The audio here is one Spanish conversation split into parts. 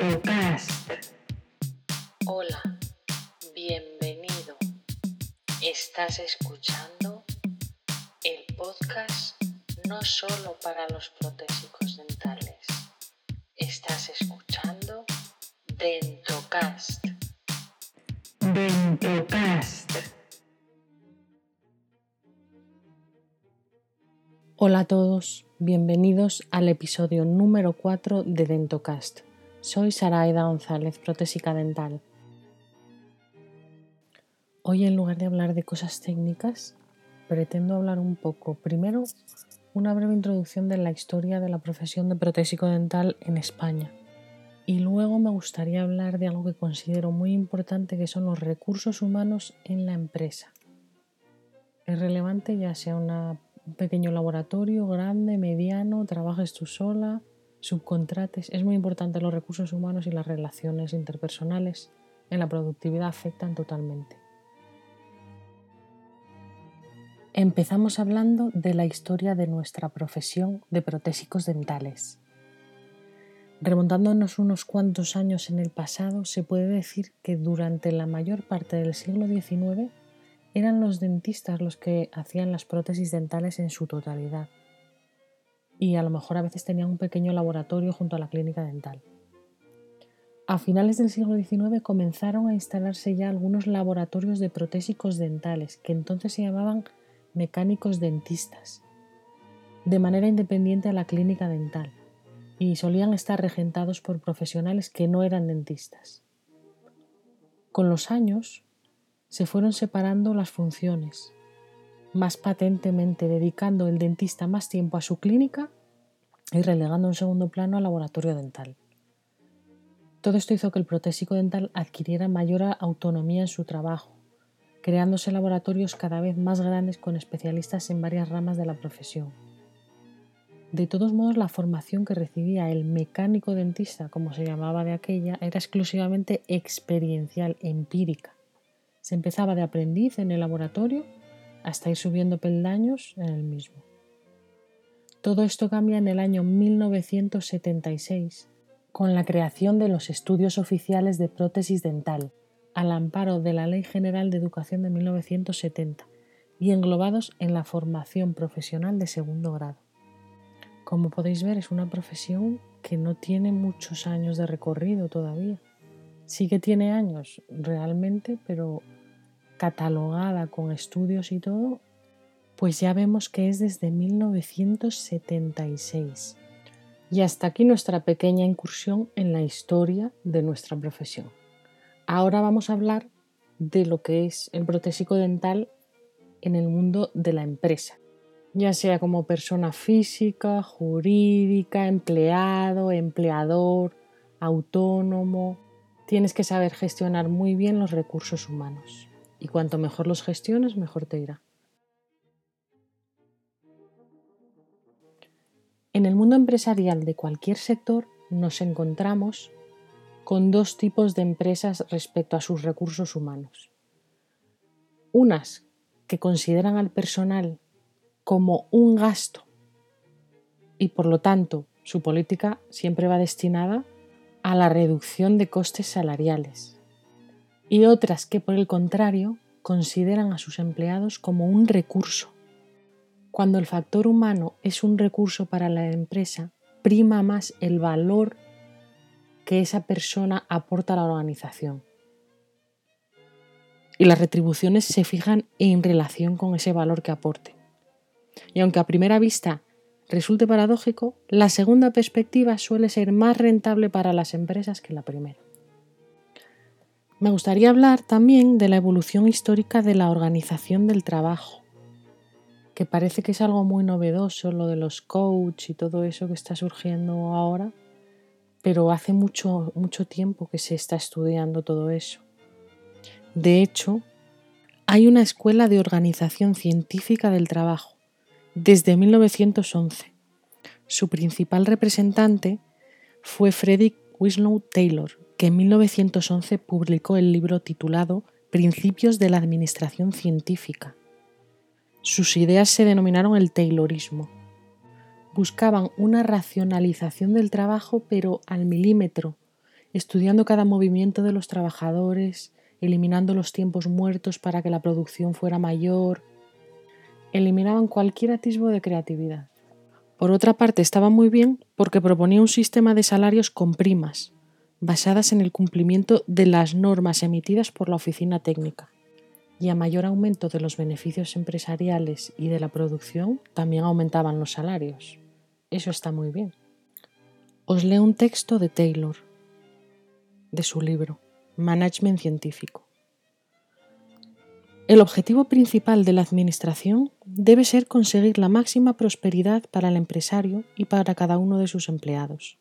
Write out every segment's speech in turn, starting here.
Dentocast. Hola, bienvenido. Estás escuchando el podcast no solo para los protésicos dentales. Estás escuchando Dentocast. Dentocast. Hola a todos, bienvenidos al episodio número 4 de Dentocast. Soy Saraida González, protésica dental. Hoy en lugar de hablar de cosas técnicas, pretendo hablar un poco, primero, una breve introducción de la historia de la profesión de protésico dental en España. Y luego me gustaría hablar de algo que considero muy importante que son los recursos humanos en la empresa. Es relevante ya sea un pequeño laboratorio, grande, mediano, trabajes tú sola, subcontrates. Es muy importante los recursos humanos y las relaciones interpersonales en la productividad afectan totalmente. Empezamos hablando de la historia de nuestra profesión de protésicos dentales. Remontándonos unos cuantos años en el pasado, se puede decir que durante la mayor parte del siglo XIX eran los dentistas los que hacían las prótesis dentales en su totalidad. Y a lo mejor a veces tenían un pequeño laboratorio junto a la clínica dental. A finales del siglo XIX comenzaron a instalarse ya algunos laboratorios de protésicos dentales, que entonces se llamaban mecánicos dentistas, de manera independiente a la clínica dental, y solían estar regentados por profesionales que no eran dentistas. Con los años, se fueron separando las funciones, más patentemente dedicando el dentista más tiempo a su clínica y relegando en segundo plano al laboratorio dental. Todo esto hizo que el protésico dental adquiriera mayor autonomía en su trabajo, creándose laboratorios cada vez más grandes con especialistas en varias ramas de la profesión. De todos modos, la formación que recibía el mecánico dentista, como se llamaba de aquella, era exclusivamente experiencial, empírica se empezaba de aprendiz en el laboratorio hasta subiendo peldaños en el mismo. Todo esto cambia en el año 1976 con la creación de los estudios oficiales de prótesis dental, al amparo de la Ley General de Educación de 1970 y englobados en la formación profesional de segundo grado. Como podéis ver, es una profesión que no tiene muchos años de recorrido todavía. Sí que tiene años realmente, pero catalogada con estudios y todo, pues ya vemos que es desde 1976. Y hasta aquí nuestra pequeña incursión en la historia de nuestra profesión. Ahora vamos a hablar de lo que es el protésico dental en el mundo de la empresa, ya sea como persona física, jurídica, empleado, empleador, autónomo, Tienes que saber gestionar muy bien los recursos humanos y cuanto mejor los gestiones, mejor te irá. En el mundo empresarial de cualquier sector nos encontramos con dos tipos de empresas respecto a sus recursos humanos. Unas que consideran al personal como un gasto y por lo tanto su política siempre va destinada a la reducción de costes salariales y otras que por el contrario consideran a sus empleados como un recurso. Cuando el factor humano es un recurso para la empresa, prima más el valor que esa persona aporta a la organización. Y las retribuciones se fijan en relación con ese valor que aporte. Y aunque a primera vista resulte paradójico, la segunda perspectiva suele ser más rentable para las empresas que la primera. Me gustaría hablar también de la evolución histórica de la organización del trabajo, que parece que es algo muy novedoso, lo de los coach y todo eso que está surgiendo ahora, pero hace mucho, mucho tiempo que se está estudiando todo eso. De hecho, hay una escuela de organización científica del trabajo desde 1911. Su principal representante fue Frederick Winslow Taylor, que en 1911 publicó el libro titulado Principios de la Administración Científica. Sus ideas se denominaron el Taylorismo. Buscaban una racionalización del trabajo pero al milímetro estudiando cada movimiento de los trabajadores, eliminando los tiempos muertos para que la producción fuera mayor, eliminaban cualquier atisbo de creatividad. Por otra parte, estaba muy bien porque proponía un sistema de salarios con primas, basadas en el cumplimiento de las normas emitidas por la oficina técnica. Y a mayor aumento de los beneficios empresariales y de la producción, también aumentaban los salarios. Eso está muy bien. Os leo un texto de Taylor, de su libro, Management Científico. El objetivo principal de la Administración debe ser conseguir la máxima prosperidad para el empresario y para cada uno de sus empleados.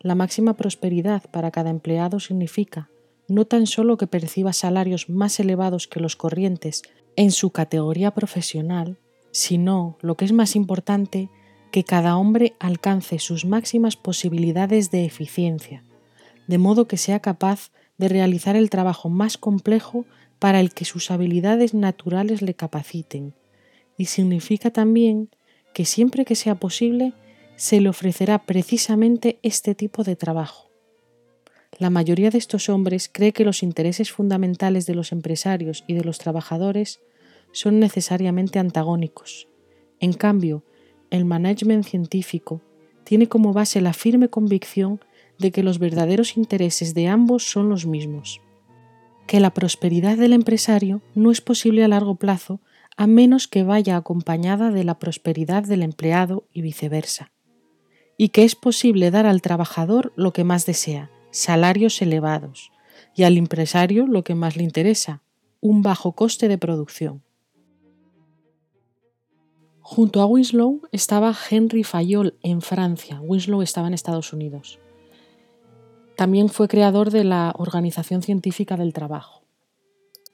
La máxima prosperidad para cada empleado significa no tan solo que perciba salarios más elevados que los corrientes en su categoría profesional, sino, lo que es más importante, que cada hombre alcance sus máximas posibilidades de eficiencia, de modo que sea capaz de realizar el trabajo más complejo para el que sus habilidades naturales le capaciten, y significa también que siempre que sea posible se le ofrecerá precisamente este tipo de trabajo. La mayoría de estos hombres cree que los intereses fundamentales de los empresarios y de los trabajadores son necesariamente antagónicos. En cambio, el management científico tiene como base la firme convicción de que los verdaderos intereses de ambos son los mismos que la prosperidad del empresario no es posible a largo plazo a menos que vaya acompañada de la prosperidad del empleado y viceversa, y que es posible dar al trabajador lo que más desea, salarios elevados, y al empresario lo que más le interesa, un bajo coste de producción. Junto a Winslow estaba Henry Fayol en Francia, Winslow estaba en Estados Unidos. También fue creador de la Organización Científica del Trabajo.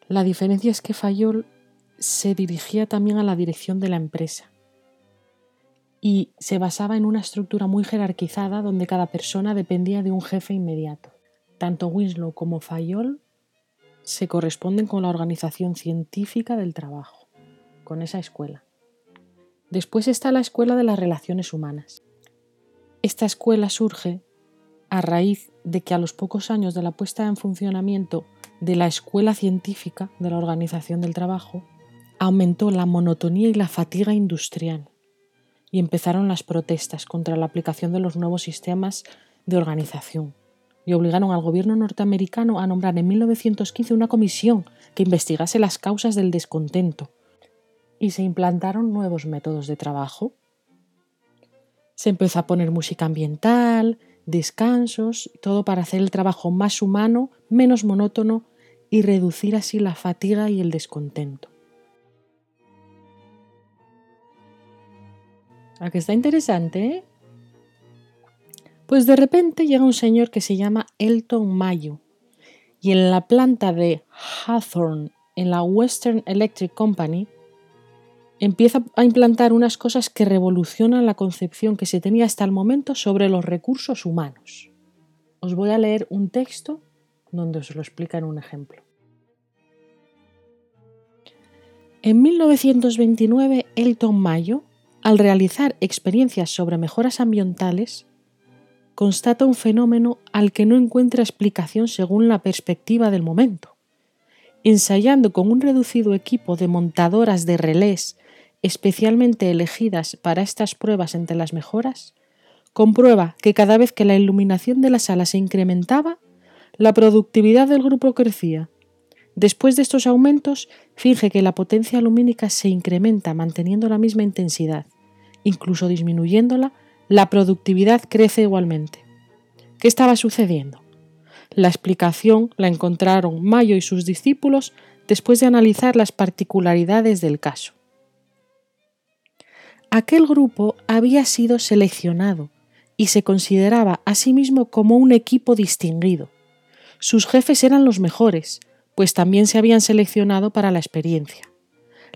La diferencia es que Fayol se dirigía también a la dirección de la empresa y se basaba en una estructura muy jerarquizada donde cada persona dependía de un jefe inmediato. Tanto Winslow como Fayol se corresponden con la Organización Científica del Trabajo, con esa escuela. Después está la Escuela de las Relaciones Humanas. Esta escuela surge a raíz de que a los pocos años de la puesta en funcionamiento de la escuela científica de la organización del trabajo, aumentó la monotonía y la fatiga industrial y empezaron las protestas contra la aplicación de los nuevos sistemas de organización y obligaron al gobierno norteamericano a nombrar en 1915 una comisión que investigase las causas del descontento y se implantaron nuevos métodos de trabajo. Se empezó a poner música ambiental, descansos, todo para hacer el trabajo más humano, menos monótono y reducir así la fatiga y el descontento. ¿A que está interesante? Eh? Pues de repente llega un señor que se llama Elton Mayo y en la planta de Hawthorne, en la Western Electric Company, empieza a implantar unas cosas que revolucionan la concepción que se tenía hasta el momento sobre los recursos humanos. Os voy a leer un texto donde os lo explica en un ejemplo. En 1929, Elton Mayo, al realizar experiencias sobre mejoras ambientales, constata un fenómeno al que no encuentra explicación según la perspectiva del momento. Ensayando con un reducido equipo de montadoras de relés especialmente elegidas para estas pruebas entre las mejoras, comprueba que cada vez que la iluminación de la sala se incrementaba, la productividad del grupo crecía. Después de estos aumentos, finge que la potencia lumínica se incrementa manteniendo la misma intensidad. Incluso disminuyéndola, la productividad crece igualmente. ¿Qué estaba sucediendo? La explicación la encontraron Mayo y sus discípulos después de analizar las particularidades del caso. Aquel grupo había sido seleccionado y se consideraba a sí mismo como un equipo distinguido. Sus jefes eran los mejores, pues también se habían seleccionado para la experiencia.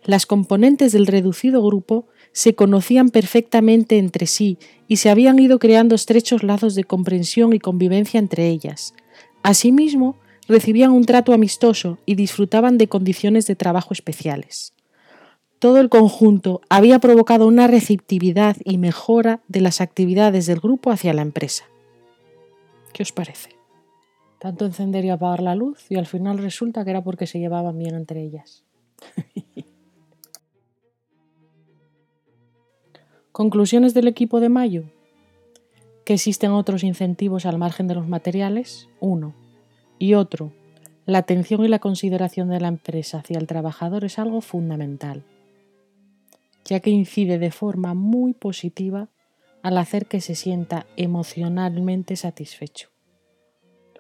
Las componentes del reducido grupo se conocían perfectamente entre sí y se habían ido creando estrechos lazos de comprensión y convivencia entre ellas. Asimismo, recibían un trato amistoso y disfrutaban de condiciones de trabajo especiales todo el conjunto había provocado una receptividad y mejora de las actividades del grupo hacia la empresa. ¿Qué os parece? tanto encender y apagar la luz y al final resulta que era porque se llevaban bien entre ellas. Conclusiones del equipo de Mayo. Que existen otros incentivos al margen de los materiales, uno. Y otro, la atención y la consideración de la empresa hacia el trabajador es algo fundamental, ya que incide de forma muy positiva al hacer que se sienta emocionalmente satisfecho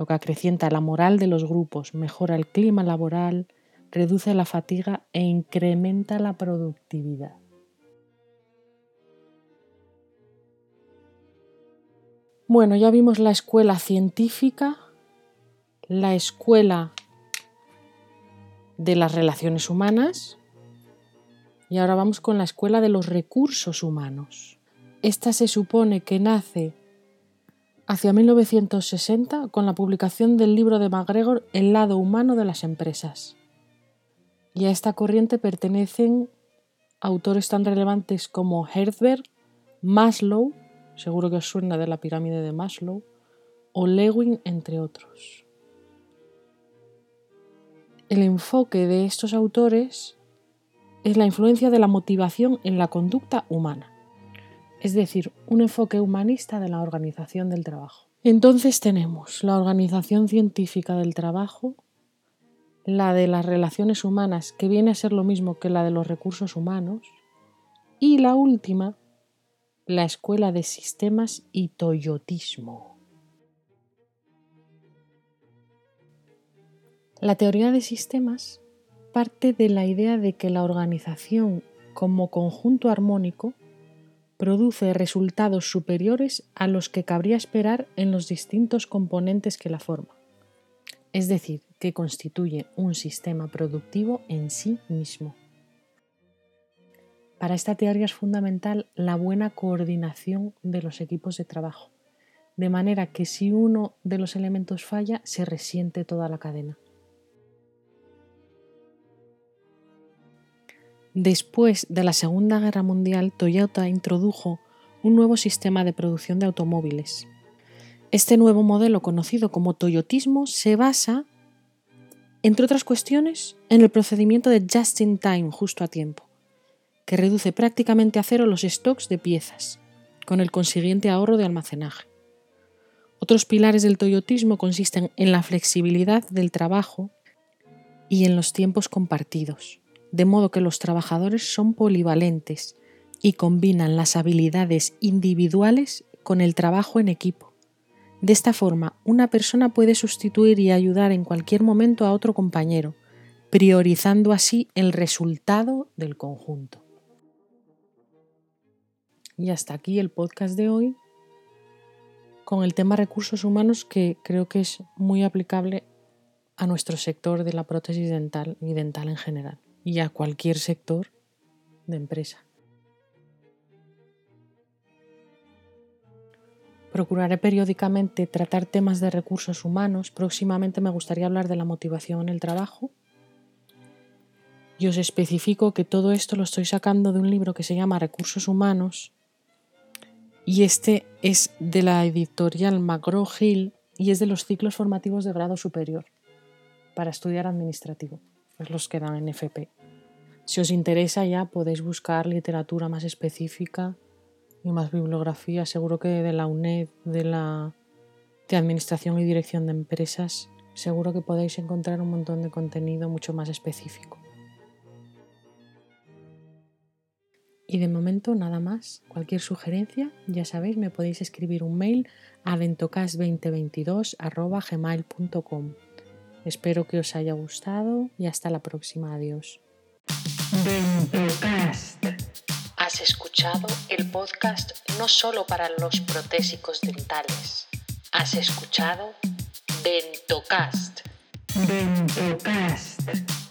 lo que acrecienta la moral de los grupos, mejora el clima laboral, reduce la fatiga e incrementa la productividad. Bueno, ya vimos la escuela científica, la escuela de las relaciones humanas y ahora vamos con la escuela de los recursos humanos. Esta se supone que nace hacia 1960 con la publicación del libro de MacGregor El lado humano de las empresas. Y a esta corriente pertenecen autores tan relevantes como Herzberg, Maslow, seguro que os suena de la pirámide de Maslow, o Lewin, entre otros. El enfoque de estos autores es la influencia de la motivación en la conducta humana es decir, un enfoque humanista de la organización del trabajo. Entonces tenemos la organización científica del trabajo, la de las relaciones humanas, que viene a ser lo mismo que la de los recursos humanos, y la última, la escuela de sistemas y toyotismo. La teoría de sistemas parte de la idea de que la organización como conjunto armónico produce resultados superiores a los que cabría esperar en los distintos componentes que la forman, es decir, que constituye un sistema productivo en sí mismo. Para esta teoría es fundamental la buena coordinación de los equipos de trabajo, de manera que si uno de los elementos falla, se resiente toda la cadena. Después de la Segunda Guerra Mundial, Toyota introdujo un nuevo sistema de producción de automóviles. Este nuevo modelo, conocido como Toyotismo, se basa, entre otras cuestiones, en el procedimiento de just in time, justo a tiempo, que reduce prácticamente a cero los stocks de piezas, con el consiguiente ahorro de almacenaje. Otros pilares del toyotismo consisten en la flexibilidad del trabajo y en los tiempos compartidos de modo que los trabajadores son polivalentes y combinan las habilidades individuales con el trabajo en equipo. De esta forma, una persona puede sustituir y ayudar en cualquier momento a otro compañero, priorizando así el resultado del conjunto. Y hasta aquí el podcast de hoy con el tema recursos humanos que creo que es muy aplicable a nuestro sector de la prótesis dental y dental en general y a cualquier sector de empresa. Procuraré periódicamente tratar temas de recursos humanos. Próximamente me gustaría hablar de la motivación en el trabajo. Y os especifico que todo esto lo estoy sacando de un libro que se llama Recursos Humanos. Y este es de la editorial McGraw Hill y es de los ciclos formativos de grado superior para estudiar administrativo pues los que dan en FP. Si os interesa ya podéis buscar literatura más específica y más bibliografía. Seguro que de la UNED, de la de Administración y Dirección de Empresas, seguro que podéis encontrar un montón de contenido mucho más específico. Y de momento nada más. Cualquier sugerencia, ya sabéis, me podéis escribir un mail a dentocas2022.gmail.com. Espero que os haya gustado y hasta la próxima. Adiós. Has escuchado el podcast no solo para los protésicos dentales. Has escuchado Dentocast. Dentocast.